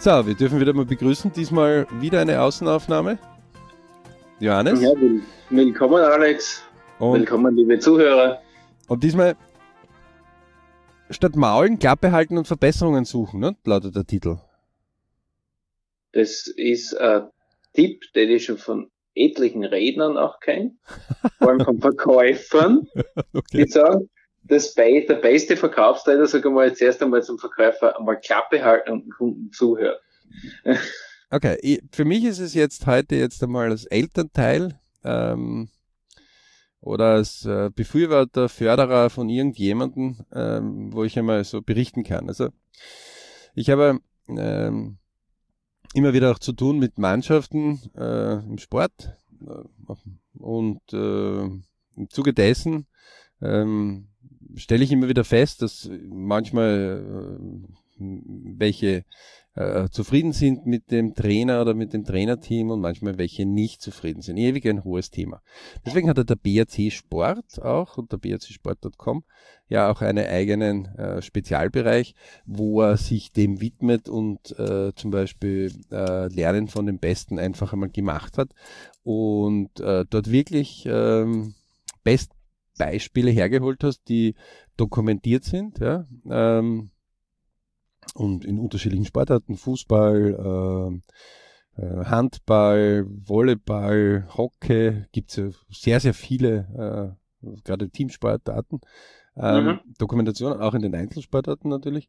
So, wir dürfen wieder mal begrüßen. Diesmal wieder eine Außenaufnahme. Johannes. Ja, willkommen, Alex. Und, willkommen, liebe Zuhörer. Und diesmal statt Maulen, Klappe halten und Verbesserungen suchen, ne? lautet der Titel. Das ist ein Tipp, den ich schon von etlichen Rednern auch kenne, vor allem von Verkäufern, okay. die sagen, das Be der beste Verkaufsleiter, sag ich mal, jetzt erst einmal zum Verkäufer einmal Klappe halten und dem Kunden zuhören. okay, für mich ist es jetzt heute jetzt einmal als Elternteil ähm, oder als äh, Befürworter, Förderer von irgendjemandem, ähm, wo ich einmal so berichten kann. Also ich habe ähm, immer wieder auch zu tun mit Mannschaften äh, im Sport äh, und äh, im Zuge dessen ähm, stelle ich immer wieder fest, dass manchmal äh, welche äh, zufrieden sind mit dem Trainer oder mit dem Trainerteam und manchmal welche nicht zufrieden sind. Ewig ein hohes Thema. Deswegen hat er der BRC Sport auch und der brcsport.com ja auch einen eigenen äh, Spezialbereich, wo er sich dem widmet und äh, zum Beispiel äh, Lernen von den Besten einfach einmal gemacht hat und äh, dort wirklich ähm, Best Beispiele hergeholt hast, die dokumentiert sind, ja, ähm, und in unterschiedlichen Sportarten, Fußball, äh, äh, Handball, Volleyball, Hockey, gibt es ja sehr, sehr viele, äh, gerade Teamsportarten, ähm, mhm. Dokumentationen, auch in den Einzelsportarten natürlich.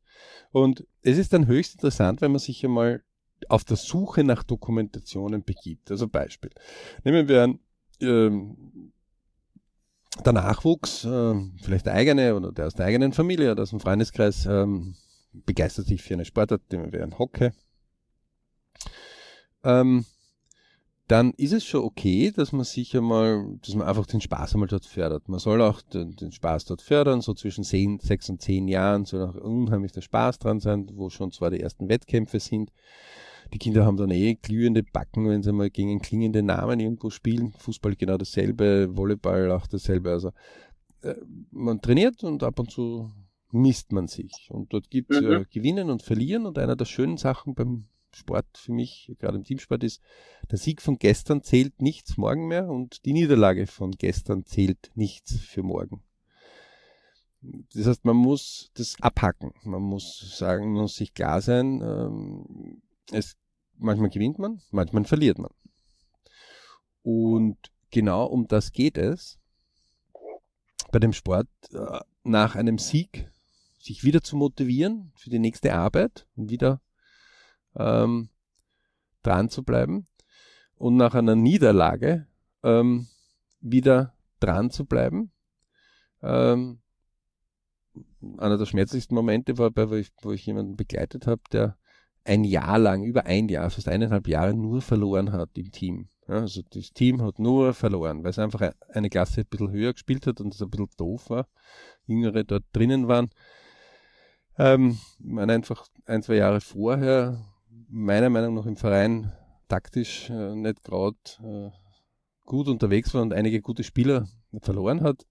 Und es ist dann höchst interessant, wenn man sich einmal auf der Suche nach Dokumentationen begibt. Also Beispiel. Nehmen wir an, ähm, der Nachwuchs, äh, vielleicht der eigene oder der aus der eigenen Familie oder aus dem Freundeskreis, ähm, begeistert sich für eine Sportart, wäre ein Hockey. Ähm, dann ist es schon okay, dass man sich einmal, dass man einfach den Spaß einmal dort fördert. Man soll auch den, den Spaß dort fördern, so zwischen 10, 6 und 10 Jahren soll auch unheimlich der Spaß dran sein, wo schon zwar die ersten Wettkämpfe sind. Die Kinder haben dann eh glühende Backen, wenn sie mal gegen einen klingenden Namen irgendwo spielen. Fußball genau dasselbe, Volleyball auch dasselbe. Also äh, man trainiert und ab und zu misst man sich. Und dort gibt es mhm. äh, Gewinnen und Verlieren. Und einer der schönen Sachen beim Sport für mich, gerade im Teamsport, ist, der Sieg von gestern zählt nichts morgen mehr und die Niederlage von gestern zählt nichts für morgen. Das heißt, man muss das abhacken. Man muss sagen, man muss sich klar sein, ähm, es, manchmal gewinnt man, manchmal verliert man. Und genau um das geht es bei dem Sport. Äh, nach einem Sieg sich wieder zu motivieren für die nächste Arbeit und wieder ähm, dran zu bleiben und nach einer Niederlage ähm, wieder dran zu bleiben. Ähm, einer der schmerzlichsten Momente war, bei, wo ich, wo ich jemanden begleitet habe, der ein Jahr lang, über ein Jahr, fast eineinhalb Jahre nur verloren hat im Team. Ja, also das Team hat nur verloren, weil es einfach eine Klasse ein bisschen höher gespielt hat und es ein bisschen doof war. Jüngere dort drinnen waren. Ähm, man einfach ein, zwei Jahre vorher, meiner Meinung nach im Verein taktisch äh, nicht gerade äh, gut unterwegs war und einige gute Spieler verloren hat.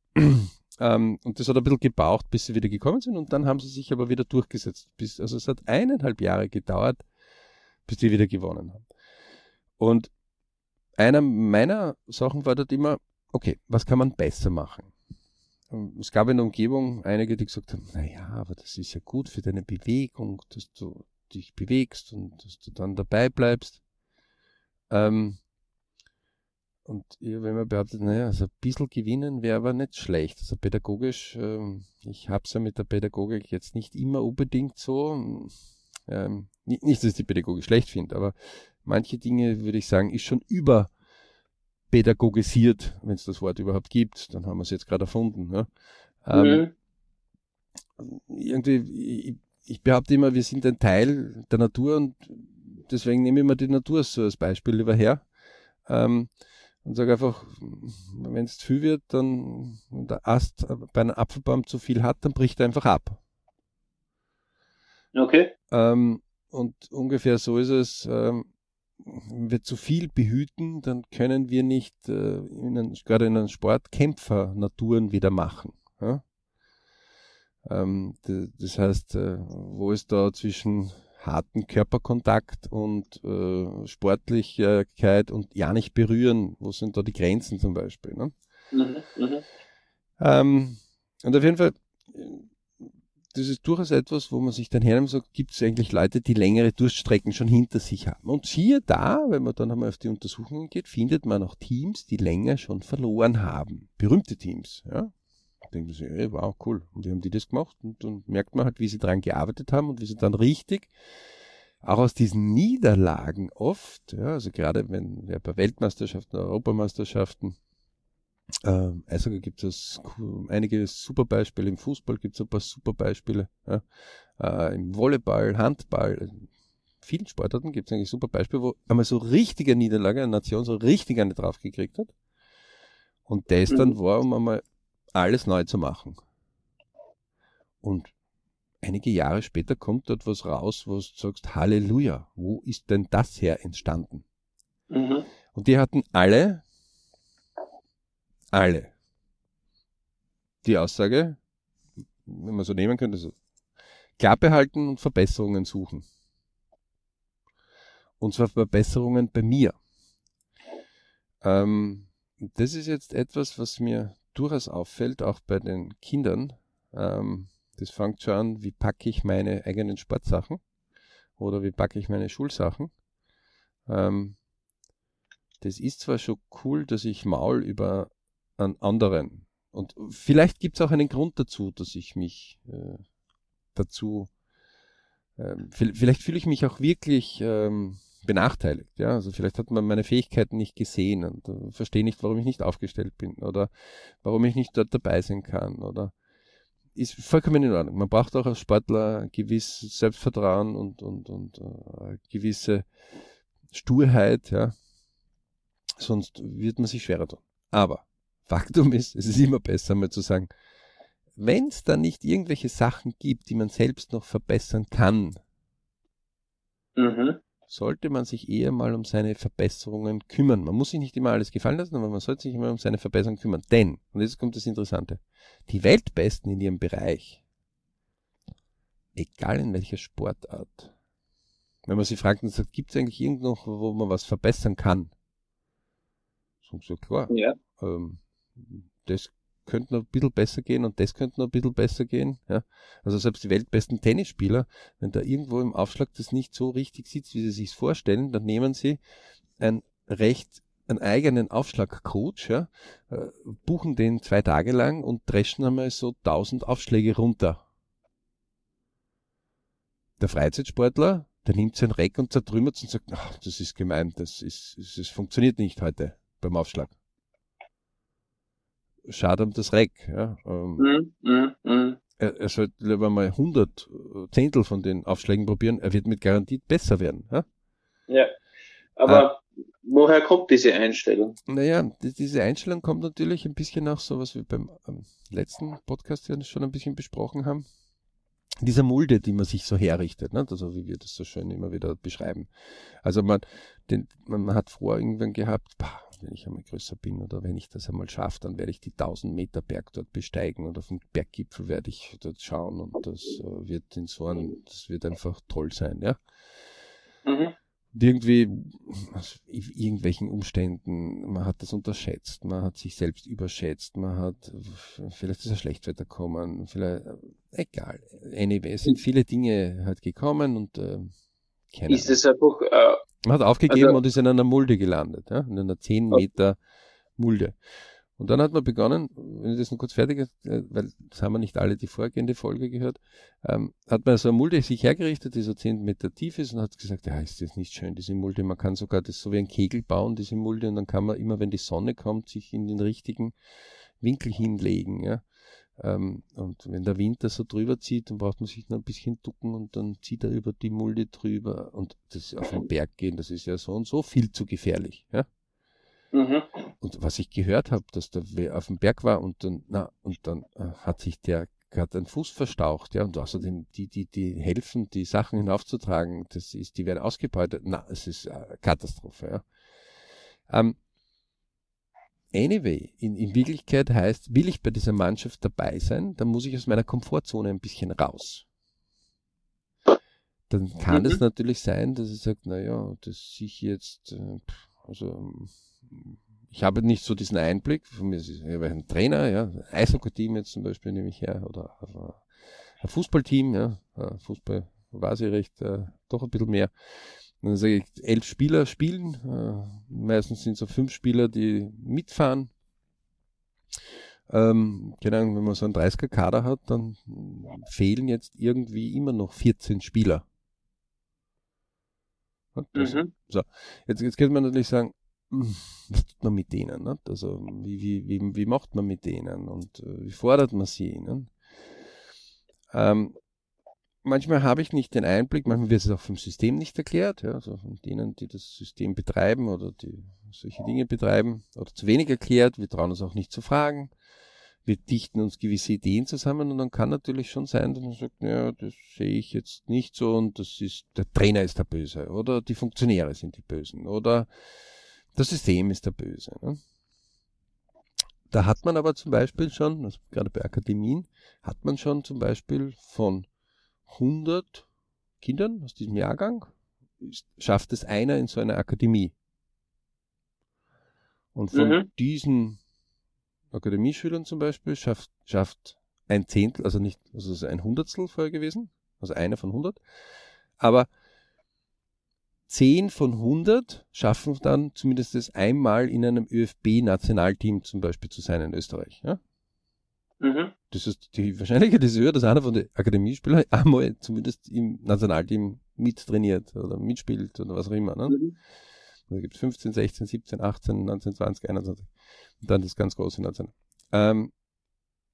Ähm, und das hat ein bisschen gebraucht, bis sie wieder gekommen sind und dann haben sie sich aber wieder durchgesetzt. Bis, also es hat eineinhalb Jahre gedauert, bis die wieder gewonnen haben. Und einer meiner Sachen war dort immer, okay, was kann man besser machen? es gab in der Umgebung einige, die gesagt haben, naja, aber das ist ja gut für deine Bewegung, dass du dich bewegst und dass du dann dabei bleibst. Ähm, und ich habe immer behauptet, naja, also ein bisschen gewinnen wäre aber nicht schlecht. Also pädagogisch, ähm, ich habe es ja mit der Pädagogik jetzt nicht immer unbedingt so. Ähm, nicht, nicht, dass ich die Pädagogik schlecht finde, aber manche Dinge würde ich sagen, ist schon über pädagogisiert, wenn es das Wort überhaupt gibt. Dann haben wir es jetzt gerade erfunden. Ja. Ähm, mhm. Irgendwie, ich, ich, behaupte immer, wir sind ein Teil der Natur und deswegen nehme ich mir die Natur so als Beispiel lieber her. Ähm, und sage einfach, wenn es zu viel wird, dann der Ast bei einem Apfelbaum zu viel hat, dann bricht er einfach ab. Okay. Ähm, und ungefähr so ist es. Ähm, wenn wir zu viel behüten, dann können wir nicht äh, in einen, gerade in einem Sport Kämpfer-Naturen wieder machen. Ja? Ähm, das heißt, äh, wo es da zwischen harten Körperkontakt und äh, Sportlichkeit und ja nicht berühren. Wo sind da die Grenzen zum Beispiel? Ne? Mhm, mh. ähm, und auf jeden Fall, das ist durchaus etwas, wo man sich dann hernimmt sagt, gibt es eigentlich Leute, die längere Durststrecken schon hinter sich haben. Und siehe da, wenn man dann einmal auf die Untersuchungen geht, findet man auch Teams, die länger schon verloren haben. Berühmte Teams. Ja? Denkt man sich, ey, wow, cool. Und wie haben die das gemacht? Und dann merkt man halt, wie sie daran gearbeitet haben und wie sie dann richtig auch aus diesen Niederlagen oft, ja, also gerade wenn wir bei Weltmeisterschaften, Europameisterschaften, äh, Eishockey gibt es einige super Beispiele, im Fußball gibt es ein paar super Beispiele, ja, äh, im Volleyball, Handball, in vielen Sportarten gibt es eigentlich super Beispiele, wo einmal so richtige Niederlage eine Nation so richtig eine drauf gekriegt hat. Und das dann mhm. war, um einmal alles neu zu machen. Und einige Jahre später kommt dort was raus, wo du sagst, Halleluja, wo ist denn das her entstanden? Mhm. Und die hatten alle, alle, die Aussage, wenn man so nehmen könnte, so, Klappe halten und Verbesserungen suchen. Und zwar Verbesserungen bei mir. Ähm, das ist jetzt etwas, was mir durchaus auffällt, auch bei den Kindern, ähm, das fängt schon an, wie packe ich meine eigenen Sportsachen oder wie packe ich meine Schulsachen. Ähm, das ist zwar schon cool, dass ich maul über einen anderen. Und vielleicht gibt es auch einen Grund dazu, dass ich mich äh, dazu, äh, vielleicht fühle ich mich auch wirklich ähm, benachteiligt. Ja? Also vielleicht hat man meine Fähigkeiten nicht gesehen und äh, verstehe nicht, warum ich nicht aufgestellt bin oder warum ich nicht dort dabei sein kann oder ist vollkommen in Ordnung. Man braucht auch als Sportler gewisses Selbstvertrauen und, und, und äh, gewisse Sturheit, ja. Sonst wird man sich schwerer tun. Aber Faktum ist, es ist immer besser, mal zu sagen, wenn es da nicht irgendwelche Sachen gibt, die man selbst noch verbessern kann, mhm sollte man sich eher mal um seine Verbesserungen kümmern. Man muss sich nicht immer alles gefallen lassen, aber man sollte sich immer um seine Verbesserungen kümmern. Denn, und jetzt kommt das Interessante, die Weltbesten in ihrem Bereich, egal in welcher Sportart, wenn man sie fragt und sagt, gibt es eigentlich irgendwo, wo man was verbessern kann? So, so klar. Ja. Ähm, das könnte noch ein bisschen besser gehen und das könnte noch ein bisschen besser gehen. Ja. Also selbst die weltbesten Tennisspieler, wenn da irgendwo im Aufschlag das nicht so richtig sitzt, wie sie sich vorstellen, dann nehmen sie ein recht einen eigenen Aufschlagcoach, ja, äh, buchen den zwei Tage lang und dreschen einmal so 1000 Aufschläge runter. Der Freizeitsportler, der nimmt sein Reck und zertrümmert und sagt, ach, das ist gemein, das ist, das funktioniert nicht heute beim Aufschlag schade um das Reck. Ja. Ähm, mm, mm, mm. Er, er sollte lieber mal 100 äh, Zehntel von den Aufschlägen probieren. Er wird mit Garantie besser werden. Ja, ja. aber ah. woher kommt diese Einstellung? Naja, diese Einstellung kommt natürlich ein bisschen nach so, was wir beim ähm, letzten Podcast ja schon ein bisschen besprochen haben. Dieser Mulde, die man sich so herrichtet, ne? also wie wir das so schön immer wieder beschreiben. Also man, den, man hat vor irgendwann gehabt, wenn ich einmal größer bin oder wenn ich das einmal schaffe, dann werde ich die 1000 Meter Berg dort besteigen und auf dem Berggipfel werde ich dort schauen und das äh, wird in so einem, das wird einfach toll sein, ja. Mhm. Und irgendwie, aus irgendwelchen Umständen, man hat das unterschätzt, man hat sich selbst überschätzt, man hat, vielleicht ist ein Schlechtwetter gekommen, vielleicht, egal. Anyway, es sind viele Dinge halt gekommen und, äh, keine Ist es einfach, äh, man hat aufgegeben also, und ist in einer Mulde gelandet, ja? in einer 10 Meter Mulde. Und dann hat man begonnen, wenn ich das noch kurz fertig ist, äh, weil das haben wir nicht alle die vorgehende Folge gehört, ähm, hat man so eine Mulde sich hergerichtet, die so 10 Meter tief ist und hat gesagt, ja, ist das nicht schön, diese Mulde. Man kann sogar das so wie ein Kegel bauen, diese Mulde, und dann kann man immer, wenn die Sonne kommt, sich in den richtigen Winkel hinlegen. Ja? Ähm, und wenn der Wind da so drüber zieht, dann braucht man sich noch ein bisschen ducken und dann zieht er über die Mulde drüber und das auf den Berg gehen, das ist ja so und so viel zu gefährlich. Ja? Mhm. Und was ich gehört habe, dass der auf dem Berg war und dann, na, und dann äh, hat sich der hat einen Fuß verstaucht, ja, und außerdem die, die, die helfen, die Sachen hinaufzutragen, das ist, die werden ausgebeutet. Na, es ist äh, Katastrophe, ja. Ähm, Anyway, in, in Wirklichkeit heißt, will ich bei dieser Mannschaft dabei sein, dann muss ich aus meiner Komfortzone ein bisschen raus. dann kann mhm. es natürlich sein, dass ich sage, naja, dass ich jetzt, äh, also ich habe nicht so diesen Einblick, von mir ist ich ein Trainer, ja, Eishockey-Team jetzt zum Beispiel nehme ich her, oder ein Fußballteam, ja, Fußball weiß ich recht, äh, doch ein bisschen mehr. Dann sage ich, elf Spieler spielen, äh, meistens sind es so fünf Spieler, die mitfahren. Ähm, keine Ahnung, wenn man so einen 30er-Kader hat, dann fehlen jetzt irgendwie immer noch 14 Spieler. Das, mhm. So, jetzt, jetzt könnte man natürlich sagen, hm, was tut man mit denen? Nicht? Also wie, wie, wie, wie macht man mit denen und äh, wie fordert man sie? Ähm, manchmal habe ich nicht den Einblick, manchmal wird es auch vom System nicht erklärt, ja, also von denen, die das System betreiben oder die solche Dinge betreiben, oder zu wenig erklärt, wir trauen uns auch nicht zu fragen, wir dichten uns gewisse Ideen zusammen und dann kann natürlich schon sein, dass man sagt, ja, das sehe ich jetzt nicht so und das ist, der Trainer ist der Böse oder die Funktionäre sind die Bösen oder das System ist der Böse. Ne? Da hat man aber zum Beispiel schon, also gerade bei Akademien, hat man schon zum Beispiel von 100 Kindern aus diesem Jahrgang schafft es einer in so einer Akademie. Und von mhm. diesen Akademieschülern zum Beispiel schafft, schafft ein Zehntel, also nicht, also ist ein Hundertstel vorher gewesen, also einer von 100, aber 10 von 100 schaffen dann zumindest das einmal in einem ÖFB-Nationalteam zum Beispiel zu sein in Österreich. Ja? Mhm. Das ist die Wahrscheinlichkeit ist höher, dass einer von den Akademiespielern einmal zumindest im Nationalteam mittrainiert oder mitspielt oder was auch immer. Ne? Mhm. Da gibt es 15, 16, 17, 18, 19, 20, 21 und dann das ganz große National. Ähm,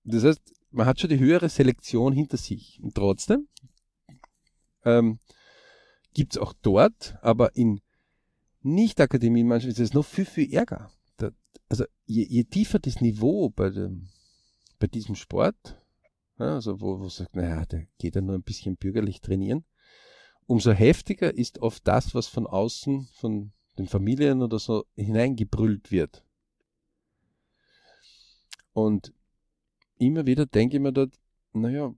das heißt, man hat schon die höhere Selektion hinter sich. Und trotzdem ähm, gibt es auch dort, aber in Nicht-Akademien manchmal ist es noch viel, viel ärger. Da, also je, je, tiefer das Niveau bei, dem, bei diesem Sport, also wo, wo sagt, naja, der geht ja nur ein bisschen bürgerlich trainieren, umso heftiger ist oft das, was von außen, von den Familien oder so hineingebrüllt wird. Und immer wieder denke ich mir dort, naja,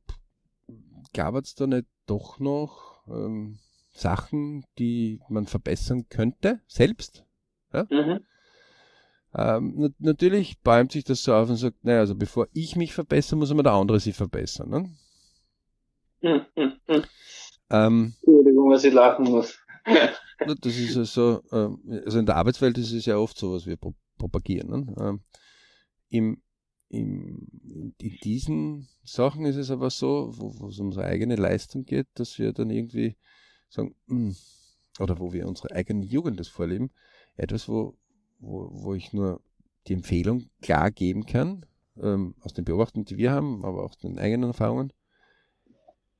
gab es da nicht doch noch ähm, Sachen, die man verbessern könnte, selbst. Ja? Mhm. Ähm, natürlich bäumt sich das so auf und sagt, naja, also bevor ich mich verbessere, muss immer der andere sich verbessern. Ne? Mhm. Mhm. Ähm, Entschuldigung, was ich lachen muss. das ist also, äh, also in der Arbeitswelt ist es ja oft so, was wir pro propagieren. Ne? Ähm, im, im, in diesen Sachen ist es aber so, wo, wo es um unsere eigene Leistung geht, dass wir dann irgendwie sagen, mh, hm, oder wo wir unsere eigene Jugend das vorleben, etwas, wo, wo, wo ich nur die Empfehlung klar geben kann, ähm, aus den Beobachtungen, die wir haben, aber auch den eigenen Erfahrungen.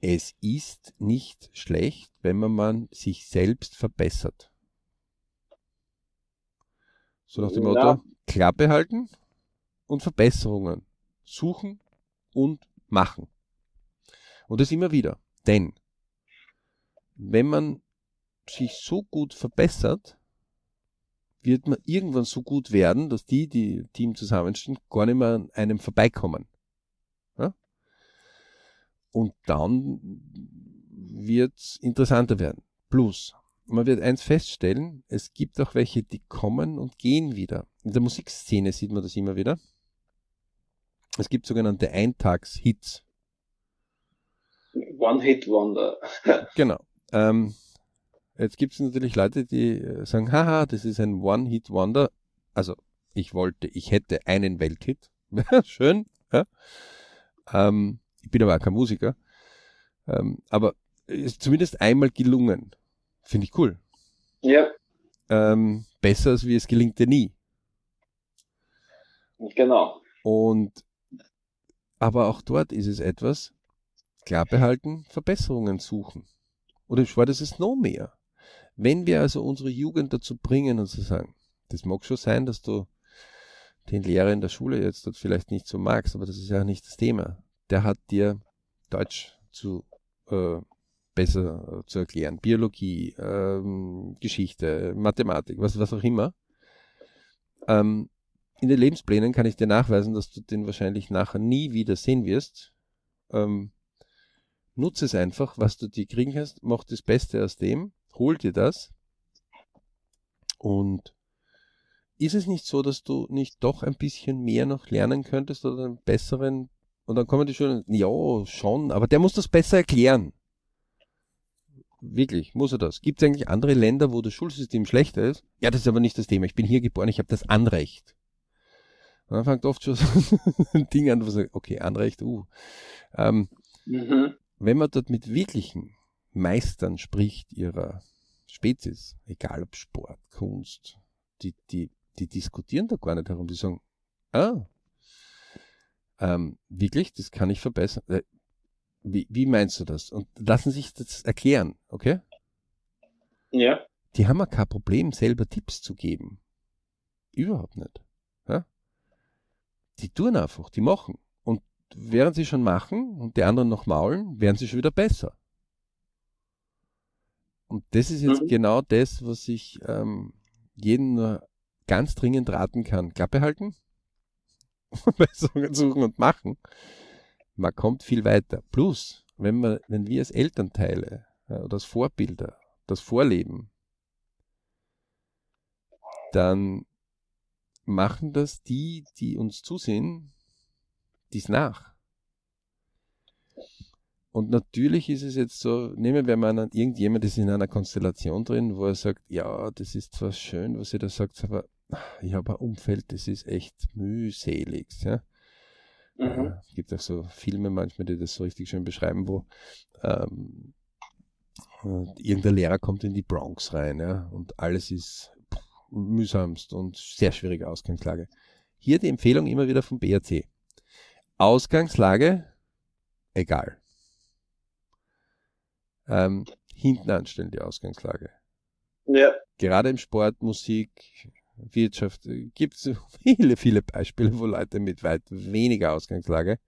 Es ist nicht schlecht, wenn man, man sich selbst verbessert. So nach dem ja. Motto, Klappe halten und Verbesserungen suchen und machen. Und das immer wieder. Denn wenn man sich so gut verbessert, wird man irgendwann so gut werden, dass die, die Team zusammenstehen, gar nicht mehr an einem vorbeikommen. Ja? Und dann wird es interessanter werden. Plus, man wird eins feststellen, es gibt auch welche, die kommen und gehen wieder. In der Musikszene sieht man das immer wieder. Es gibt sogenannte Eintagshits. One-Hit-Wonder. genau. Ähm, jetzt gibt es natürlich Leute, die äh, sagen, haha, das ist ein One-Hit-Wonder. Also ich wollte, ich hätte einen Welthit. Schön. Ja? Ähm, ich bin aber auch kein Musiker. Ähm, aber ist zumindest einmal gelungen. Finde ich cool. Ja. Ähm, besser als wie es gelingt dir nie. Genau. Und aber auch dort ist es etwas, klar behalten, Verbesserungen suchen. Oder im Sport ist es noch mehr. Wenn wir also unsere Jugend dazu bringen und zu sagen, das mag schon sein, dass du den Lehrer in der Schule jetzt dort vielleicht nicht so magst, aber das ist ja nicht das Thema. Der hat dir Deutsch zu äh, besser äh, zu erklären, Biologie, ähm, Geschichte, Mathematik, was, was auch immer. Ähm, in den Lebensplänen kann ich dir nachweisen, dass du den wahrscheinlich nachher nie wieder sehen wirst. Ähm, Nutze es einfach, was du dir kriegen kannst, mach das Beste aus dem, hol dir das. Und ist es nicht so, dass du nicht doch ein bisschen mehr noch lernen könntest oder einen besseren, und dann kommen die schon, ja, schon, aber der muss das besser erklären. Wirklich, muss er das? Gibt es eigentlich andere Länder, wo das Schulsystem schlechter ist? Ja, das ist aber nicht das Thema. Ich bin hier geboren, ich habe das Anrecht. Und dann fängt oft schon so ein Ding an, wo sagt, okay, Anrecht, uh. Ähm, mhm. Wenn man dort mit wirklichen Meistern spricht ihrer Spezies, egal ob Sport, Kunst, die, die, die diskutieren da gar nicht herum, die sagen, ah, ähm, wirklich, das kann ich verbessern. Äh, wie, wie meinst du das? Und lassen sich das erklären, okay? Ja. Die haben ja kein Problem, selber Tipps zu geben. Überhaupt nicht. Ja? Die tun einfach, die machen. Und während sie schon machen und die anderen noch maulen, werden sie schon wieder besser. Und das ist jetzt mhm. genau das, was ich ähm, jeden nur ganz dringend raten kann. Klappe halten, Verbesserungen suchen und machen man kommt viel weiter. Plus, wenn, man, wenn wir als Elternteile ja, oder als Vorbilder das vorleben, dann machen das die, die uns zusehen, dies nach. Und natürlich ist es jetzt so, nehmen wir mal an, irgendjemand ist in einer Konstellation drin, wo er sagt, ja, das ist zwar schön, was ihr da sagt, aber ich habe ein Umfeld, das ist echt mühselig. Ja? Mhm. Äh, es gibt auch so Filme manchmal, die das so richtig schön beschreiben, wo ähm, irgendein Lehrer kommt in die Bronx rein ja, und alles ist mühsamst und sehr schwierige Ausgangslage. Hier die Empfehlung immer wieder vom BRC. Ausgangslage, egal. Ähm, hinten anstellen die Ausgangslage. Ja. Gerade im Sport, Musik, Wirtschaft äh, gibt es viele, viele Beispiele, wo Leute mit weit weniger Ausgangslage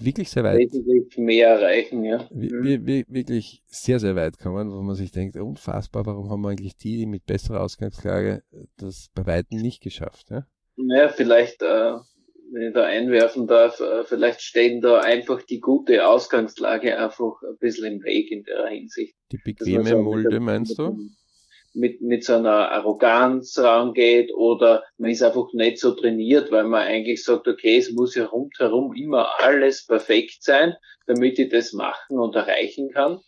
wirklich sehr weit wesentlich mehr erreichen, ja. Wir, wir, wirklich sehr, sehr weit kommen, wo man sich denkt, unfassbar, warum haben wir eigentlich die, die mit besserer Ausgangslage das bei weitem nicht geschafft, ja? Naja, vielleicht, äh, wenn ich da einwerfen darf, äh, vielleicht stehen da einfach die gute Ausgangslage einfach ein bisschen im Weg in der Hinsicht. Die bequeme Mulde, meinst du? mit, mit so einer Arroganz rangeht oder man ist einfach nicht so trainiert, weil man eigentlich sagt, okay, es muss ja rundherum immer alles perfekt sein, damit ich das machen und erreichen kann.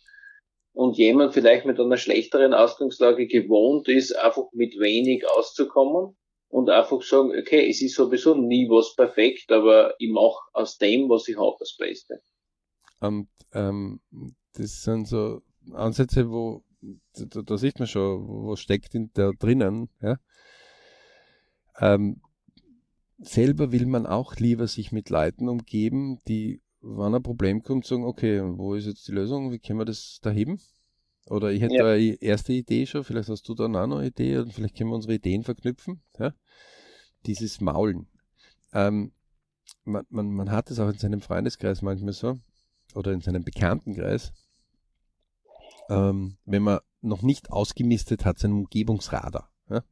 Und jemand vielleicht mit einer schlechteren Ausgangslage gewohnt ist, einfach mit wenig auszukommen und einfach sagen, okay, es ist sowieso nie was perfekt, aber ich mache aus dem, was ich habe, das Beste. Und ähm, das sind so Ansätze, wo da, da sieht man schon, was steckt in da drinnen. Ja? Ähm, selber will man auch lieber sich mit Leuten umgeben, die, wenn ein Problem kommt, sagen, okay, wo ist jetzt die Lösung, wie können wir das da heben? Oder ich hätte ja. eine erste Idee schon, vielleicht hast du da eine Idee und vielleicht können wir unsere Ideen verknüpfen. Ja? Dieses Maulen. Ähm, man, man, man hat es auch in seinem Freundeskreis manchmal so oder in seinem Bekanntenkreis, ähm, wenn man noch nicht ausgemistet hat, seinen Umgebungsradar. Ja?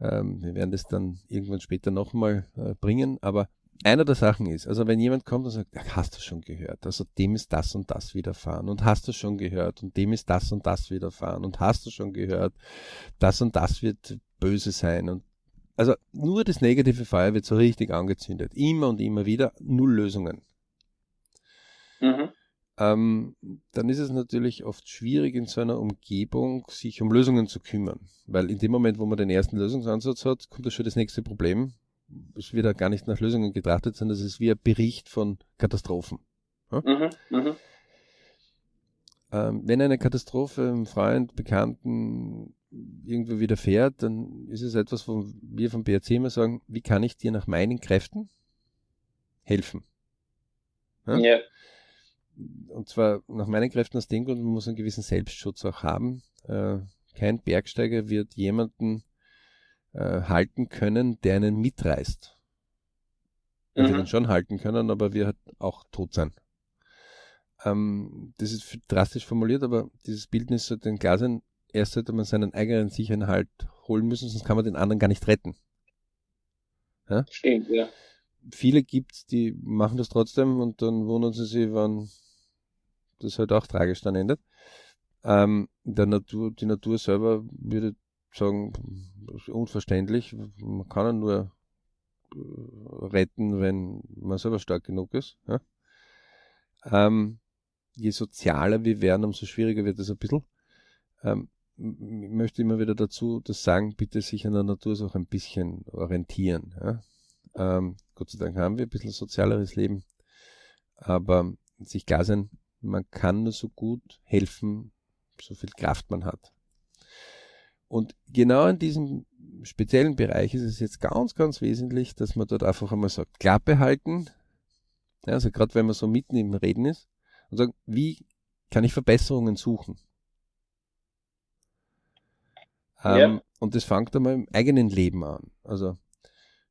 Ähm, wir werden das dann irgendwann später nochmal äh, bringen, aber einer der Sachen ist, also wenn jemand kommt und sagt, ja, hast du schon gehört, also dem ist das und das widerfahren und hast du schon gehört und dem ist das und das widerfahren und hast du schon gehört, das und das wird böse sein und also nur das negative Feuer wird so richtig angezündet, immer und immer wieder, null Lösungen. Mhm ähm, dann ist es natürlich oft schwierig in so einer Umgebung, sich um Lösungen zu kümmern. Weil in dem Moment, wo man den ersten Lösungsansatz hat, kommt da schon das nächste Problem. Es wird ja gar nicht nach Lösungen getrachtet, sondern es ist wie ein Bericht von Katastrophen. Ja? Mhm, mh. ähm, wenn eine Katastrophe einem Freund, Bekannten irgendwo widerfährt, dann ist es etwas, wo wir vom BRC immer sagen, wie kann ich dir nach meinen Kräften helfen? Ja? ja und zwar nach meinen Kräften aus dem Grund, man muss einen gewissen Selbstschutz auch haben. Äh, kein Bergsteiger wird jemanden äh, halten können, der einen mitreißt. Mhm. wird ihn schon halten können, aber wir halt auch tot sein. Ähm, das ist drastisch formuliert, aber dieses Bildnis sollte ein klar sein. Erst sollte man seinen eigenen sicheren Halt holen müssen, sonst kann man den anderen gar nicht retten. Ja? Stimmt, ja. Viele gibt es, die machen das trotzdem und dann wundern sie sich, wann das halt auch tragisch dann endet. Ähm, der Natur, die Natur selber würde sagen, unverständlich. Man kann ja nur äh, retten, wenn man selber stark genug ist. Ja? Ähm, je sozialer wir werden, umso schwieriger wird es ein bisschen. Ähm, ich möchte immer wieder dazu das sagen, bitte sich an der Natur auch ein bisschen orientieren. Ja? Ähm, Gott sei Dank haben wir ein bisschen sozialeres Leben, aber sich klar sein, man kann nur so gut helfen, so viel Kraft man hat. Und genau in diesem speziellen Bereich ist es jetzt ganz, ganz wesentlich, dass man dort einfach einmal sagt, Klappe halten, ja, also gerade wenn man so mitten im Reden ist, und sagen, wie kann ich Verbesserungen suchen? Ähm, ja. Und das fängt einmal im eigenen Leben an. Also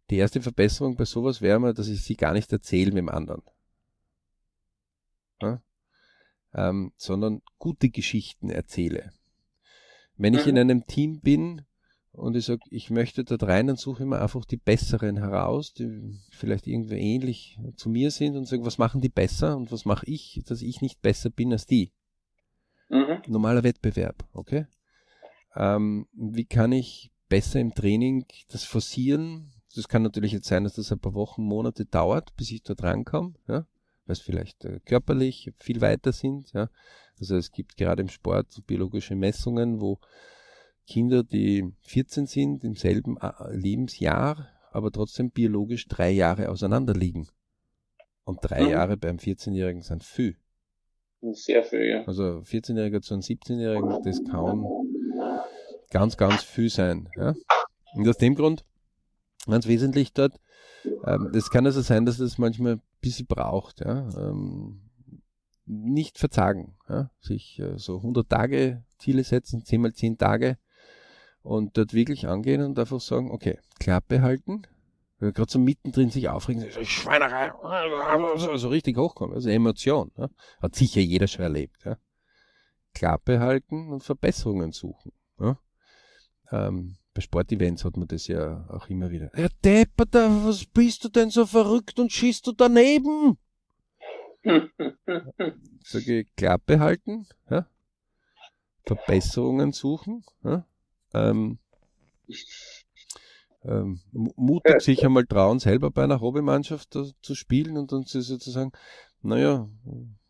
die erste Verbesserung bei sowas wäre mal, dass ich sie gar nicht erzähle mit dem anderen. Ja? Ähm, sondern gute Geschichten erzähle. Wenn ich in mhm. einem Team bin und ich sage, ich möchte dort rein, dann suche ich mir einfach die Besseren heraus, die vielleicht irgendwie ähnlich zu mir sind und sage, was machen die besser und was mache ich, dass ich nicht besser bin als die. Mhm. Normaler Wettbewerb, okay? Ähm, wie kann ich besser im Training das forcieren? Das kann natürlich jetzt sein, dass das ein paar Wochen, Monate dauert, bis ich dort rankomme, ja? weil es vielleicht äh, körperlich viel weiter sind. Ja? Also es gibt gerade im Sport biologische Messungen, wo Kinder, die 14 sind, im selben äh, Lebensjahr, aber trotzdem biologisch drei Jahre auseinander liegen. Und drei mhm. Jahre beim 14-Jährigen sind viel. Sehr viel, ja. Also 14-Jähriger zu einem 17-Jährigen, das kann ganz, ganz viel sein. Ja? Und aus dem Grund, ganz wesentlich dort, ähm, das kann also sein, dass das manchmal ein bisschen braucht. Ja? Ähm, nicht verzagen. Ja? Sich äh, so 100 Tage Ziele setzen, 10 mal 10 Tage und dort wirklich angehen und einfach sagen, okay, Klappe halten, gerade so mittendrin sich aufregen, so Schweinerei, so, richtig hochkommen, also Emotion. Ja? Hat sicher jeder schon erlebt. Ja? Klappe halten und Verbesserungen suchen. Ja? Ähm, bei Sportevents hat man das ja auch immer wieder. Ja, Depper, was bist du denn so verrückt und schießt du daneben? Sage Klappe halten, ja? Verbesserungen suchen, ja? ähm, ähm, mutig sich einmal trauen, selber bei einer Hobbymannschaft zu spielen und dann sozusagen, naja,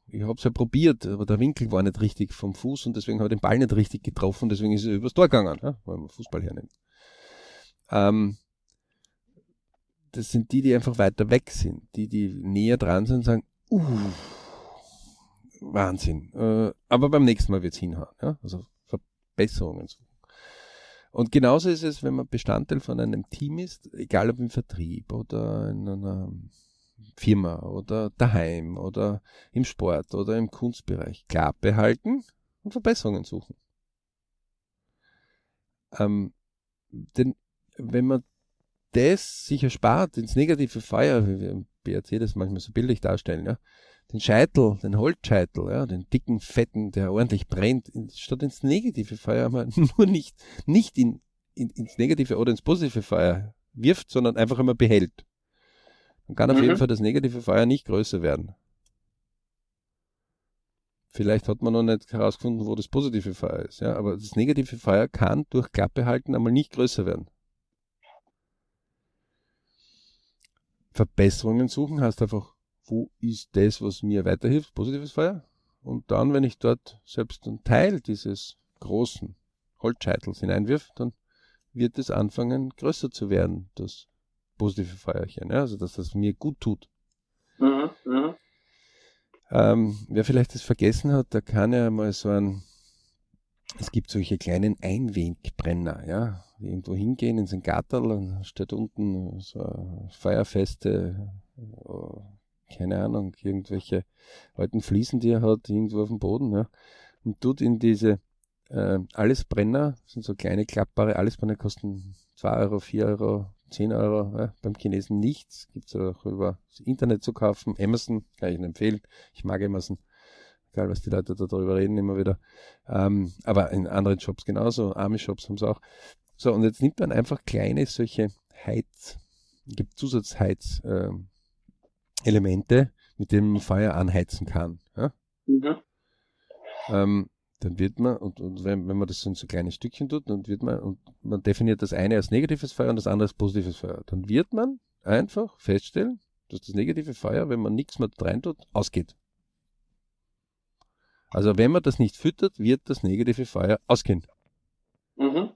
ich habe es ja probiert, aber der Winkel war nicht richtig vom Fuß und deswegen habe ich den Ball nicht richtig getroffen, deswegen ist er übers Tor gegangen, ja? weil man Fußball hernimmt. Ähm, das sind die, die einfach weiter weg sind, die, die näher dran sind, sagen, uh, Wahnsinn. Äh, aber beim nächsten Mal wird es hinhauen. Ja? Also Verbesserungen suchen. Und genauso ist es, wenn man Bestandteil von einem Team ist, egal ob im Vertrieb oder in einer Firma oder daheim oder im Sport oder im Kunstbereich. Klar behalten und Verbesserungen suchen. Ähm, denn wenn man das sich erspart, ins negative Feuer, wie wir im BRC das manchmal so bildlich darstellen, ja, den Scheitel, den Holzscheitel, ja, den dicken, fetten, der ordentlich brennt, statt ins negative Feuer mal nur nicht, nicht in, in, ins negative oder ins positive Feuer wirft, sondern einfach immer behält. Dann kann auf mhm. jeden Fall das negative Feuer nicht größer werden. Vielleicht hat man noch nicht herausgefunden, wo das positive Feuer ist, ja, aber das negative Feuer kann durch Klappe halten einmal nicht größer werden. Verbesserungen suchen heißt einfach wo ist das, was mir weiterhilft, positives Feuer. Und dann, wenn ich dort selbst einen Teil dieses großen Holzscheitels hineinwirf, dann wird es anfangen, größer zu werden, das positive Feuerchen. Ja? Also, dass das mir gut tut. Mhm, mh. ähm, wer vielleicht das vergessen hat, da kann ja mal so ein, es gibt solche kleinen Einwegbrenner, ja, irgendwo hingehen in sein Gatterl und steht unten so eine feuerfeste äh, keine Ahnung, irgendwelche alten Fliesen, die er hat, irgendwo auf dem Boden, ja, und tut in diese äh, Allesbrenner, sind so kleine klappbare Allesbrenner, kosten 2 Euro, 4 Euro, 10 Euro, ja, beim Chinesen nichts, gibt es auch über das Internet zu kaufen, Amazon, kann ich Ihnen empfehlen, ich mag Amazon, egal was die Leute da darüber reden, immer wieder, ähm, aber in anderen Shops genauso, Army-Shops haben es auch. So, und jetzt nimmt man einfach kleine solche Heiz, gibt Zusatzheiz, ähm, Elemente, mit denen man Feuer anheizen kann. Ja? Mhm. ähm, dann wird man, und, und wenn, wenn man das in so kleine Stückchen tut, dann wird man, und man definiert das eine als negatives Feuer und das andere als positives Feuer, dann wird man einfach feststellen, dass das negative Feuer, wenn man nichts mehr rein tut, ausgeht. Also wenn man das nicht füttert, wird das negative Feuer ausgehen. Mhm.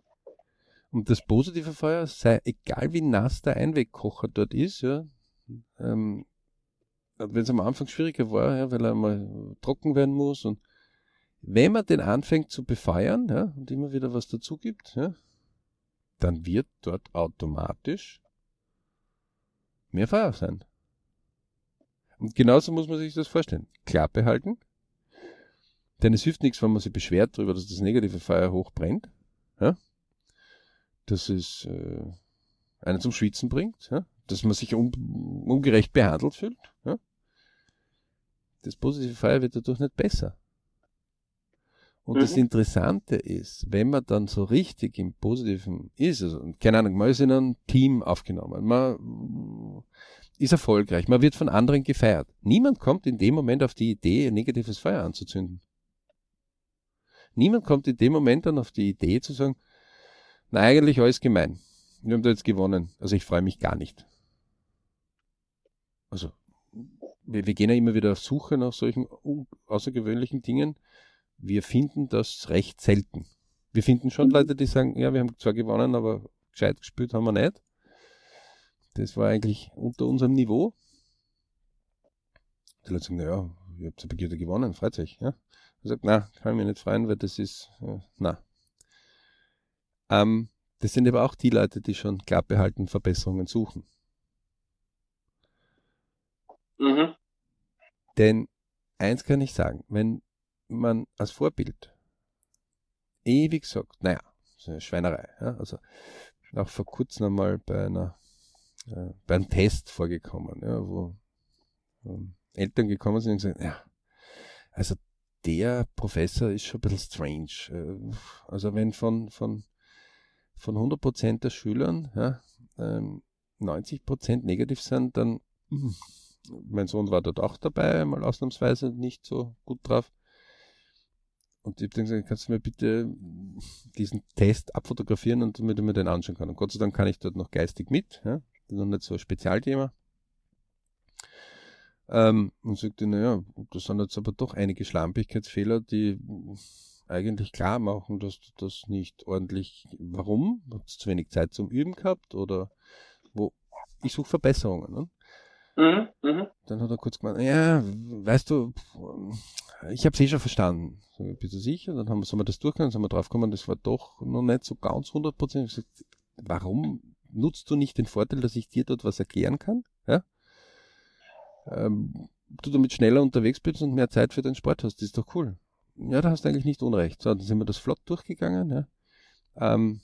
Und das positive Feuer, sei egal wie nass der Einwegkocher dort ist, ja, ähm, wenn es am Anfang schwieriger war, ja, weil er mal trocken werden muss und wenn man den anfängt zu befeuern ja, und immer wieder was dazu gibt, ja, dann wird dort automatisch mehr Feuer sein. Und genauso muss man sich das vorstellen. Klappe halten. Denn es hilft nichts, wenn man sich beschwert darüber, dass das negative Feuer hochbrennt. Ja? Dass es äh, einen zum Schwitzen bringt. Ja? Dass man sich un ungerecht behandelt fühlt. Ja? Das positive Feuer wird dadurch nicht besser. Und mhm. das Interessante ist, wenn man dann so richtig im Positiven ist, also, keine Ahnung, man ist in einem Team aufgenommen, man ist erfolgreich, man wird von anderen gefeiert. Niemand kommt in dem Moment auf die Idee, ein negatives Feuer anzuzünden. Niemand kommt in dem Moment dann auf die Idee zu sagen, na eigentlich alles gemein. Wir haben da jetzt gewonnen. Also ich freue mich gar nicht. Also wir, wir gehen ja immer wieder auf Suche nach solchen außergewöhnlichen Dingen wir finden das recht selten. Wir finden schon mhm. Leute, die sagen, ja, wir haben zwar gewonnen, aber gescheit gespielt haben wir nicht. Das war eigentlich unter unserem Niveau. Die Leute sagen, naja, ihr habt ja gewonnen, freut sich. Ja? Ich sage, na, kann ich mich nicht freuen, weil das ist, äh, na. Ähm, das sind aber auch die Leute, die schon klar behalten Verbesserungen suchen. Mhm. Denn eins kann ich sagen, wenn man als Vorbild ewig sagt, naja, das ist eine Schweinerei. Ja? Also auch vor kurzem einmal bei einer äh, bei einem Test vorgekommen, ja, wo ähm, Eltern gekommen sind und gesagt, ja, also der Professor ist schon ein bisschen strange. Äh, also wenn von, von, von 100% der Schülern ja, ähm, 90% negativ sind, dann, mh, hm, mein Sohn war dort auch dabei, mal ausnahmsweise nicht so gut drauf. Und ich habe gesagt, kannst du mir bitte diesen Test abfotografieren und damit ich mir den anschauen kann. Und Gott sei Dank kann ich dort noch geistig mit. Ja? Das ist noch nicht so ein Spezialthema. Ähm, und sagte, naja, das sind jetzt aber doch einige Schlampigkeitsfehler, die eigentlich klar machen, dass du das nicht ordentlich, warum? Hast du zu wenig Zeit zum Üben gehabt oder wo? Ich suche Verbesserungen. Ne? Mhm, mh. Dann hat er kurz gemeint, ja, weißt du, ich habe es eh schon verstanden. So, bist du sicher? Dann haben wir, sind wir das durchgegangen, sind wir draufgekommen, das war doch noch nicht so ganz 100 Prozent. Warum nutzt du nicht den Vorteil, dass ich dir dort was erklären kann? Ja? Ähm, du damit schneller unterwegs bist und mehr Zeit für den Sport hast, das ist doch cool. Ja, da hast du eigentlich nicht unrecht. So, dann sind wir das flott durchgegangen. Ja? Ähm,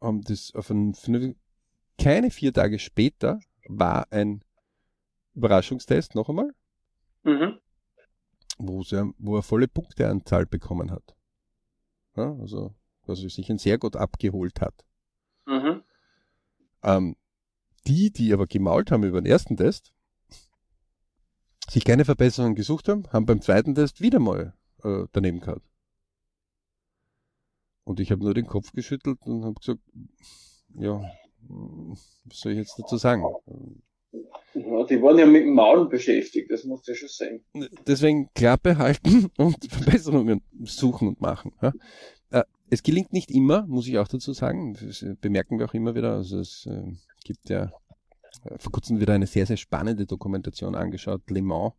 haben das auf einen, keine vier Tage später war ein Überraschungstest noch einmal. Mhm wo, er, wo er volle Punkteanzahl bekommen hat. Ja, also, also sich ein sehr gut abgeholt hat. Mhm. Ähm, die, die aber gemault haben über den ersten Test, sich keine Verbesserungen gesucht haben, haben beim zweiten Test wieder mal äh, daneben gehabt. Und ich habe nur den Kopf geschüttelt und habe gesagt, ja, was soll ich jetzt dazu sagen? Ja, die waren ja mit dem Maul beschäftigt, das muss ja schon sein. Deswegen Klappe halten und Verbesserungen suchen und machen. Ja. Äh, es gelingt nicht immer, muss ich auch dazu sagen. Das äh, bemerken wir auch immer wieder. Also es gibt ja vor kurzem wieder eine sehr, sehr spannende Dokumentation angeschaut. Le Mans,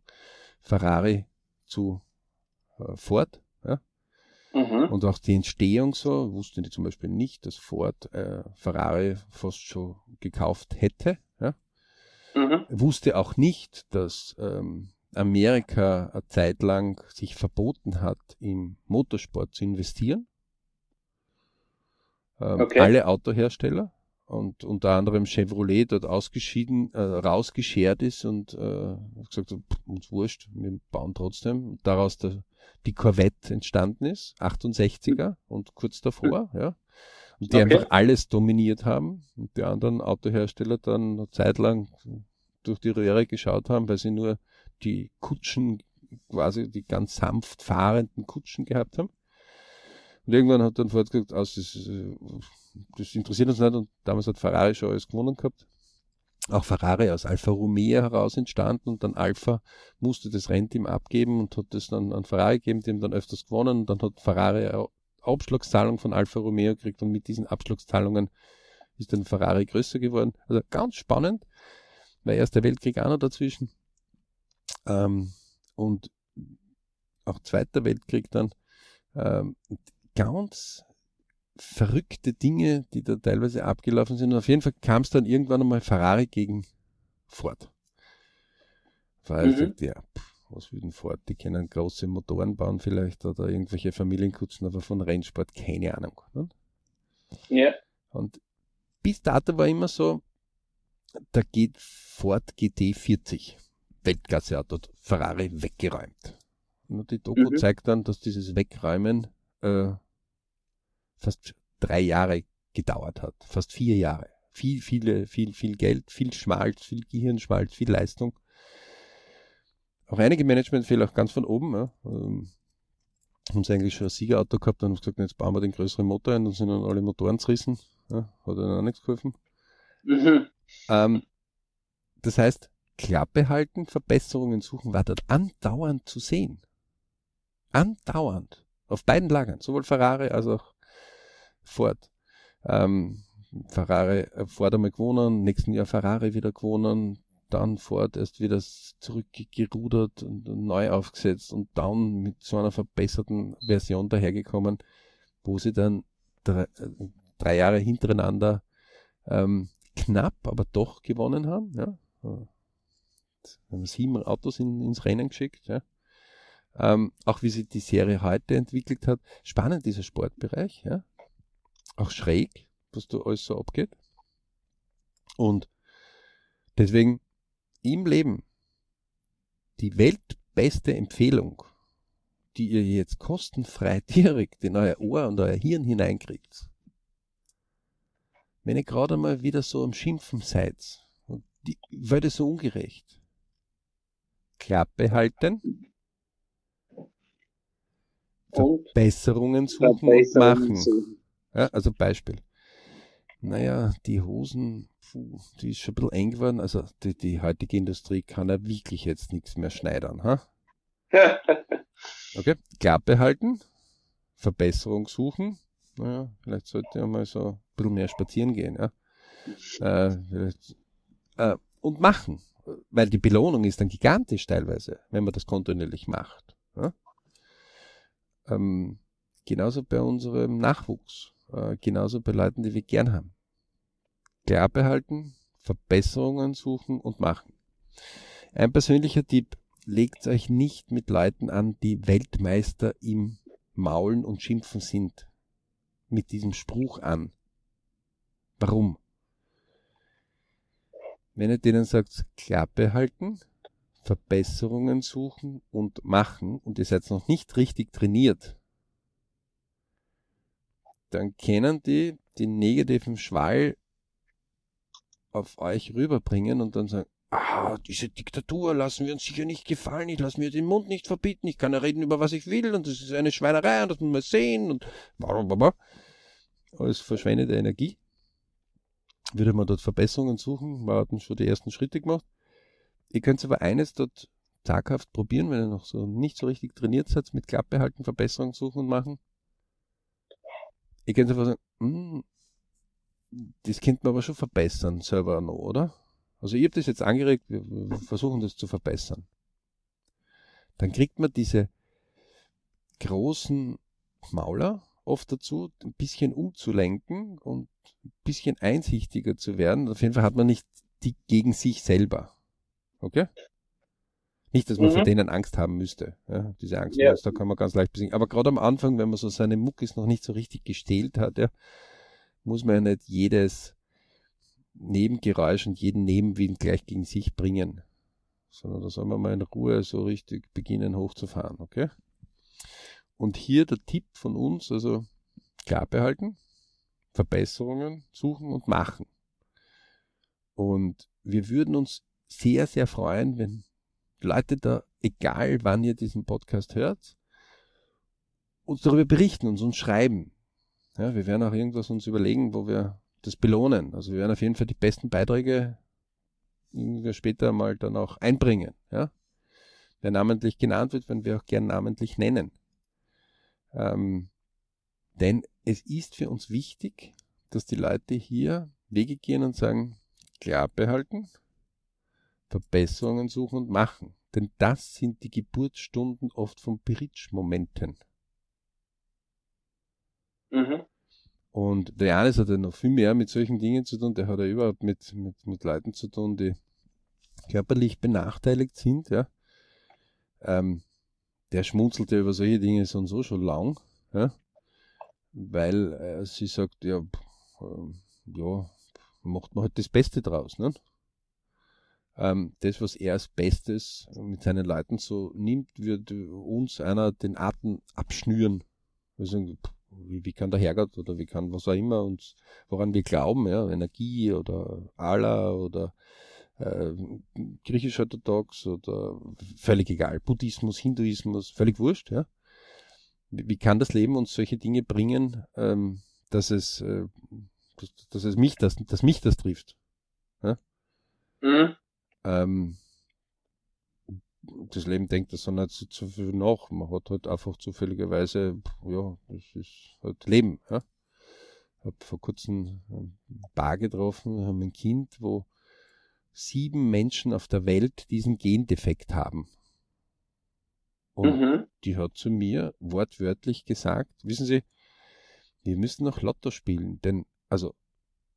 Ferrari zu Ford. Ja. Mhm. Und auch die Entstehung so, wussten die zum Beispiel nicht, dass Ford äh, Ferrari fast schon gekauft hätte. Ja. Mhm. Wusste auch nicht, dass ähm, Amerika eine Zeit lang sich verboten hat, im Motorsport zu investieren. Ähm, okay. Alle Autohersteller und unter anderem Chevrolet dort ausgeschieden, äh, rausgeschert ist und äh, gesagt hat, uns wurscht, wir bauen trotzdem. Daraus der, die Corvette entstanden ist, 68er und kurz davor, ja. Und die okay. einfach alles dominiert haben und die anderen Autohersteller dann eine Zeit lang durch die Röhre geschaut haben, weil sie nur die Kutschen quasi die ganz sanft fahrenden Kutschen gehabt haben. Und irgendwann hat dann Ford gesagt, aus, das, das interessiert uns nicht. Und damals hat Ferrari schon alles gewonnen gehabt. Auch Ferrari aus Alfa Romeo heraus entstanden und dann Alfa musste das Rennteam abgeben und hat das dann an Ferrari gegeben, die haben dann öfters gewonnen und dann hat Ferrari eine Abschlagszahlung von Alfa Romeo gekriegt und mit diesen Abschlagszahlungen ist dann Ferrari größer geworden. Also ganz spannend, weil Erster Weltkrieg auch noch dazwischen. Ähm, und auch Zweiter Weltkrieg dann. Ähm, ganz verrückte Dinge, die da teilweise abgelaufen sind. Und auf jeden Fall kam es dann irgendwann einmal Ferrari gegen Ford. Ferrari mhm. sagt, ja, was will denn Ford? Die können große Motoren bauen vielleicht oder irgendwelche Familienkutzen, aber von Rennsport keine Ahnung. Ne? Ja. Und bis dato war immer so, da geht Ford GT40, Weltklasse-Auto, Ferrari weggeräumt. Und die Doku mhm. zeigt dann, dass dieses Wegräumen äh, fast drei Jahre gedauert hat, fast vier Jahre. Viel, viele, viel, viel Geld, viel Schmalz, viel Gehirnschmalz, viel Leistung. Auch einige Managementfehler, auch ganz von oben. Ja. Ähm, haben sie eigentlich schon ein Siegerauto gehabt und haben gesagt, jetzt bauen wir den größeren Motor ein, dann sind dann alle Motoren zerrissen. Ja, hat dann auch nichts geholfen. Mhm. Ähm, das heißt, Klappe halten, Verbesserungen suchen, war dort andauernd zu sehen. Andauernd. Auf beiden Lagern, sowohl Ferrari als auch Ford. Ähm, Ferrari, äh, Ford einmal gewonnen, nächsten Jahr Ferrari wieder gewonnen, dann Ford erst wieder zurückgerudert und neu aufgesetzt und dann mit so einer verbesserten Version dahergekommen, wo sie dann drei, äh, drei Jahre hintereinander ähm, knapp, aber doch gewonnen haben. Ja. Haben sieben Autos in, ins Rennen geschickt. Ja. Ähm, auch wie sich die Serie heute entwickelt hat. Spannend dieser Sportbereich. Ja. Auch schräg, was da alles so abgeht. Und deswegen im Leben die weltbeste Empfehlung, die ihr jetzt kostenfrei direkt in euer Ohr und euer Hirn hineinkriegt, wenn ihr gerade mal wieder so am Schimpfen seid, und die, weil das so ungerecht, Klappe halten, Verbesserungen suchen und machen. Suchen. Ja, also Beispiel. Naja, die Hosen, puh, die ist schon ein bisschen eng geworden. Also die, die heutige Industrie kann ja wirklich jetzt nichts mehr schneidern. Ha? Okay, Klappe halten, Verbesserung suchen. Naja, vielleicht sollte ich mal so ein bisschen mehr spazieren gehen. Ja? Äh, äh, und machen. Weil die Belohnung ist dann gigantisch teilweise, wenn man das kontinuierlich macht. Ja? Ähm, genauso bei unserem Nachwuchs. Äh, genauso bei Leuten, die wir gern haben. Klar behalten, Verbesserungen suchen und machen. Ein persönlicher Tipp, legt euch nicht mit Leuten an, die Weltmeister im Maulen und Schimpfen sind. Mit diesem Spruch an. Warum? Wenn ihr denen sagt, Klappe halten, Verbesserungen suchen und machen und ihr seid noch nicht richtig trainiert, dann kennen die den negativen Schwall auf euch rüberbringen und dann sagen, ah, diese Diktatur lassen wir uns sicher nicht gefallen, ich lasse mir den Mund nicht verbieten, ich kann ja reden über was ich will und das ist eine Schweinerei und das muss man sehen und blablabla. alles verschwendete Energie. Würde man dort Verbesserungen suchen, wir hatten schon die ersten Schritte gemacht. Ihr könnt aber eines dort zaghaft probieren, wenn ihr noch so nicht so richtig trainiert seid, mit Klappe halten, Verbesserungen suchen und machen ich könnte einfach sagen, hm, das könnte man aber schon verbessern, selber noch, oder? Also ich habe das jetzt angeregt, wir versuchen das zu verbessern. Dann kriegt man diese großen Mauler oft dazu, ein bisschen umzulenken und ein bisschen einsichtiger zu werden. Auf jeden Fall hat man nicht die gegen sich selber. Okay? Nicht, dass man mhm. vor denen Angst haben müsste. Ja, diese Angst, ja. da kann man ganz leicht besiegen. Aber gerade am Anfang, wenn man so seine Muckis noch nicht so richtig gestählt hat, ja, muss man ja nicht jedes Nebengeräusch und jeden Nebenwind gleich gegen sich bringen. Sondern da soll man mal in Ruhe so richtig beginnen hochzufahren, okay? Und hier der Tipp von uns, also klar behalten, Verbesserungen suchen und machen. Und wir würden uns sehr, sehr freuen, wenn Leute da, egal wann ihr diesen Podcast hört, uns darüber berichten und uns schreiben. Ja, wir werden auch irgendwas uns überlegen, wo wir das belohnen. Also wir werden auf jeden Fall die besten Beiträge später mal dann auch einbringen. Ja? Wer namentlich genannt wird, werden wir auch gern namentlich nennen. Ähm, denn es ist für uns wichtig, dass die Leute hier Wege gehen und sagen, klar behalten, Verbesserungen suchen und machen. Denn das sind die Geburtsstunden oft von Bridge-Momenten. Mhm. Und der Janis hat ja noch viel mehr mit solchen Dingen zu tun. Der hat ja überhaupt mit, mit, mit Leuten zu tun, die körperlich benachteiligt sind. Ja. Ähm, der schmunzelt ja über solche Dinge so und so schon lang. Ja. Weil äh, sie sagt, ja, äh, ja, macht man halt das Beste draus. Ne? Ähm, das, was er als Bestes mit seinen Leuten so nimmt, wird uns einer den Atem abschnüren. Also, wie, wie kann der Herrgott oder wie kann was auch immer uns, woran wir glauben, ja, Energie oder Allah oder äh, griechisch-orthodox oder völlig egal, Buddhismus, Hinduismus, völlig wurscht, ja. Wie, wie kann das Leben uns solche Dinge bringen, ähm, dass es, äh, dass, dass, es mich das, dass mich das trifft? Ja? Mhm. Ähm, das Leben denkt das so nicht zu viel nach. Man hat halt einfach zufälligerweise, ja, das ist halt Leben. Ja. Ich habe vor kurzem ein Paar getroffen, haben ein Kind, wo sieben Menschen auf der Welt diesen Gendefekt haben. Und mhm. die hat zu mir wortwörtlich gesagt, wissen Sie, wir müssen noch Lotto spielen, denn also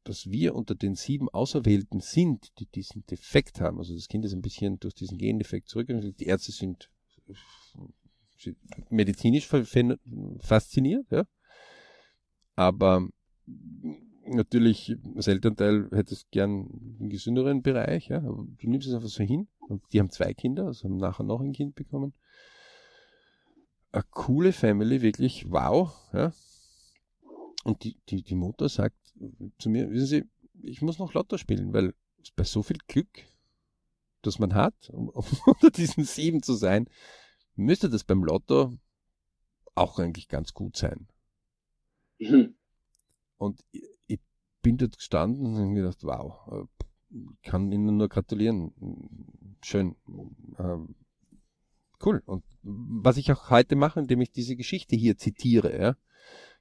dass wir unter den sieben Auserwählten sind, die diesen Defekt haben. Also das Kind ist ein bisschen durch diesen Gendefekt zurückgegangen. Die Ärzte sind medizinisch fasziniert, ja. Aber natürlich, das Elternteil hätte es gern einen gesünderen Bereich, ja. Du nimmst es einfach so hin. Die haben zwei Kinder, also haben nachher noch ein Kind bekommen. Eine coole Family, wirklich wow, ja. Und die, die, die Mutter sagt zu mir, wissen Sie, ich muss noch Lotto spielen, weil bei so viel Glück, das man hat, um, um unter diesen sieben zu sein, müsste das beim Lotto auch eigentlich ganz gut sein. Mhm. Und ich, ich, bin dort gestanden und gedacht, wow, ich kann Ihnen nur gratulieren. Schön. Ähm, cool. Und was ich auch heute mache, indem ich diese Geschichte hier zitiere, ja,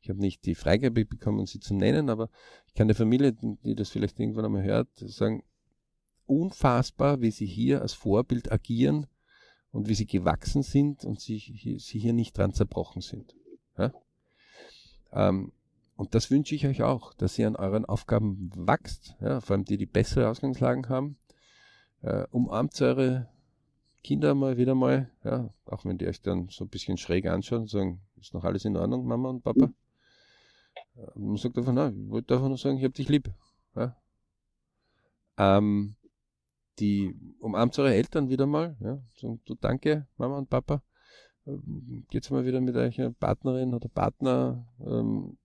ich habe nicht die Freigabe bekommen, sie zu nennen, aber ich kann der Familie, die das vielleicht irgendwann einmal hört, sagen, unfassbar, wie sie hier als Vorbild agieren und wie sie gewachsen sind und sie, sie hier nicht dran zerbrochen sind. Ja? Ähm, und das wünsche ich euch auch, dass ihr an euren Aufgaben wachst, ja, vor allem die, die bessere Ausgangslagen haben. Äh, umarmt eure Kinder mal wieder mal, ja, auch wenn die euch dann so ein bisschen schräg anschauen und sagen, ist noch alles in Ordnung, Mama und Papa? Man sagt einfach, nein, ich wollte einfach nur sagen, ich habe dich lieb. Ja? Ähm, die umarmt eure Eltern wieder mal, ja, sagen, du danke, Mama und Papa. Ähm, geht's mal wieder mit eurer Partnerin oder Partner ähm,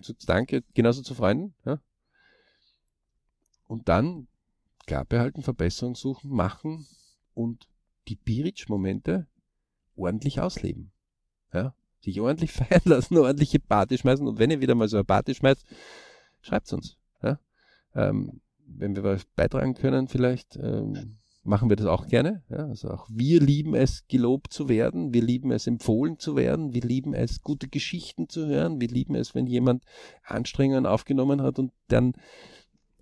sagt danke, genauso zu Freunden, ja. Und dann klar behalten, Verbesserung suchen, machen und die Biritsch-Momente ordentlich ausleben. Ja sich ordentlich feiern lassen, ordentliche Party schmeißen. Und wenn ihr wieder mal so eine Party schmeißt, schreibt's uns. Ja? Ähm, wenn wir was beitragen können, vielleicht ähm, machen wir das auch gerne. Ja? Also auch wir lieben es, gelobt zu werden. Wir lieben es, empfohlen zu werden. Wir lieben es, gute Geschichten zu hören. Wir lieben es, wenn jemand Anstrengungen aufgenommen hat und dann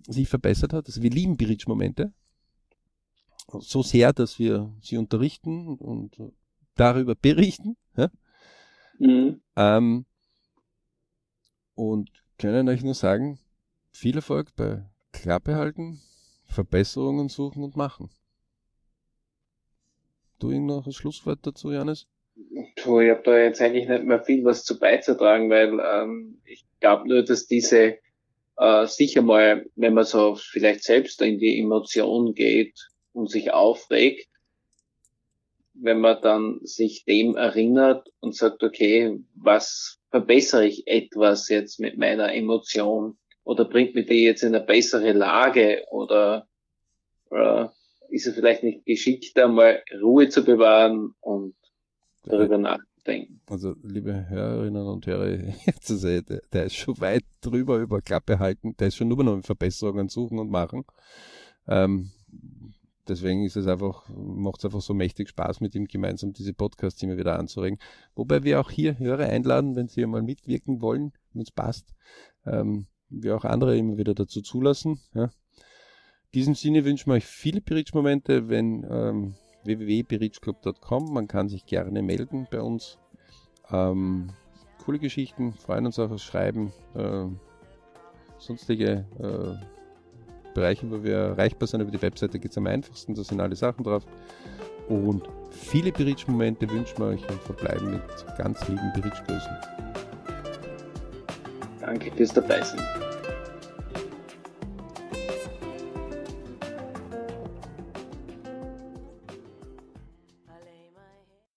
sich verbessert hat. Also wir lieben Bridge-Momente. So sehr, dass wir sie unterrichten und darüber berichten. Ja? Mhm. Ähm, und können euch nur sagen, viel Erfolg bei Klappe halten, Verbesserungen suchen und machen. Du noch ein Schlusswort dazu, Janis? Puh, ich habe da jetzt eigentlich nicht mehr viel was zu beizutragen, weil ähm, ich glaube nur, dass diese äh, sicher mal, wenn man so vielleicht selbst in die Emotion geht und sich aufregt, wenn man dann sich dem erinnert und sagt, okay, was verbessere ich etwas jetzt mit meiner Emotion oder bringt mich die jetzt in eine bessere Lage oder äh, ist es vielleicht nicht geschickter, mal Ruhe zu bewahren und darüber nachzudenken. Also, liebe Hörerinnen und Hörer, jetzt ist er, der ist schon weit drüber über Klappe halten, der ist schon nur noch Verbesserungen suchen und machen. Ähm, deswegen ist es einfach, macht es einfach so mächtig Spaß, mit ihm gemeinsam diese Podcasts immer wieder anzuregen. Wobei wir auch hier Hörer einladen, wenn sie mal mitwirken wollen, wenn es passt. Ähm, wir auch andere immer wieder dazu zulassen. Ja. In diesem Sinne wünschen wir euch viele Bridge-Momente, wenn ähm, www.bridgeclub.com. Man kann sich gerne melden bei uns. Ähm, coole Geschichten, freuen uns auch aufs Schreiben. Äh, sonstige äh, Bereiche, wo wir erreichbar sind über die Webseite, geht es am einfachsten. Da sind alle Sachen drauf. Und viele Bridge-Momente wünschen wir euch und verbleiben mit ganz lieben Bridge-Grüßen. Danke fürs Dabeisein.